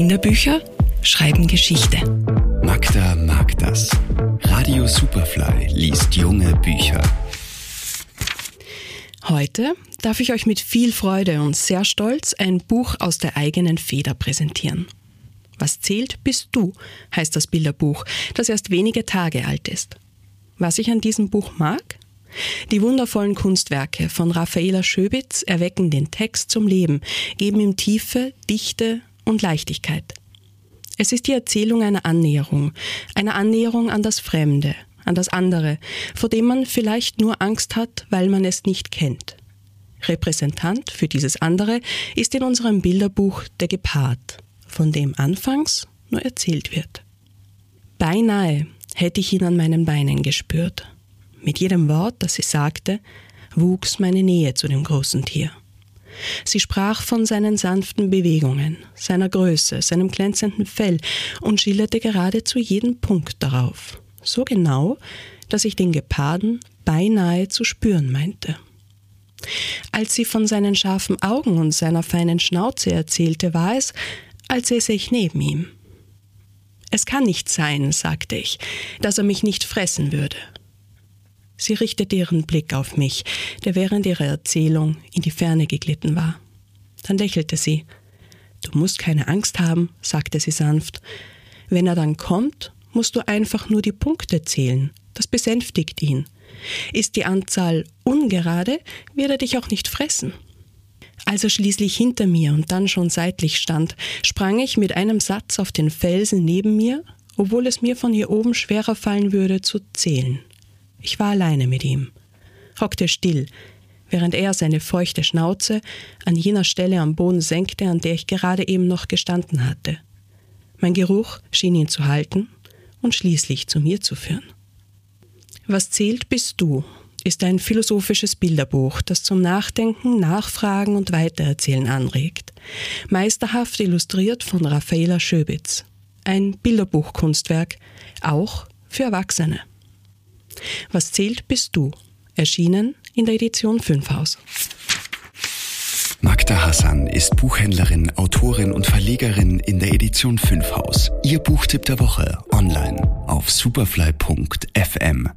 Kinderbücher schreiben Geschichte. Magda mag das. Radio Superfly liest junge Bücher. Heute darf ich euch mit viel Freude und sehr stolz ein Buch aus der eigenen Feder präsentieren. Was zählt, bist du, heißt das Bilderbuch, das erst wenige Tage alt ist. Was ich an diesem Buch mag? Die wundervollen Kunstwerke von Raffaela Schöbitz erwecken den Text zum Leben, geben ihm Tiefe, Dichte und Leichtigkeit. Es ist die Erzählung einer Annäherung, einer Annäherung an das Fremde, an das andere, vor dem man vielleicht nur Angst hat, weil man es nicht kennt. Repräsentant für dieses andere ist in unserem Bilderbuch der Gepard, von dem anfangs nur erzählt wird. Beinahe hätte ich ihn an meinen Beinen gespürt. Mit jedem Wort, das sie sagte, wuchs meine Nähe zu dem großen Tier. Sie sprach von seinen sanften Bewegungen, seiner Größe, seinem glänzenden Fell und schilderte geradezu jeden Punkt darauf, so genau, dass ich den Geparden beinahe zu spüren meinte. Als sie von seinen scharfen Augen und seiner feinen Schnauze erzählte, war es, als säße ich neben ihm. Es kann nicht sein, sagte ich, dass er mich nicht fressen würde. Sie richtete ihren Blick auf mich, der während ihrer Erzählung in die Ferne geglitten war. Dann lächelte sie. Du musst keine Angst haben, sagte sie sanft. Wenn er dann kommt, musst du einfach nur die Punkte zählen. Das besänftigt ihn. Ist die Anzahl ungerade, wird er dich auch nicht fressen. Als er schließlich hinter mir und dann schon seitlich stand, sprang ich mit einem Satz auf den Felsen neben mir, obwohl es mir von hier oben schwerer fallen würde zu zählen. Ich war alleine mit ihm, hockte still, während er seine feuchte Schnauze an jener Stelle am Boden senkte, an der ich gerade eben noch gestanden hatte. Mein Geruch schien ihn zu halten und schließlich zu mir zu führen. Was zählt bist du ist ein philosophisches Bilderbuch, das zum Nachdenken, Nachfragen und Weitererzählen anregt. Meisterhaft illustriert von Raffaela Schöbitz. Ein Bilderbuchkunstwerk, auch für Erwachsene. Was zählt bist du, erschienen in der Edition 5 Haus. Magda Hassan ist Buchhändlerin, Autorin und Verlegerin in der Edition 5 Haus. Ihr Buchtipp der Woche online auf superfly.fm.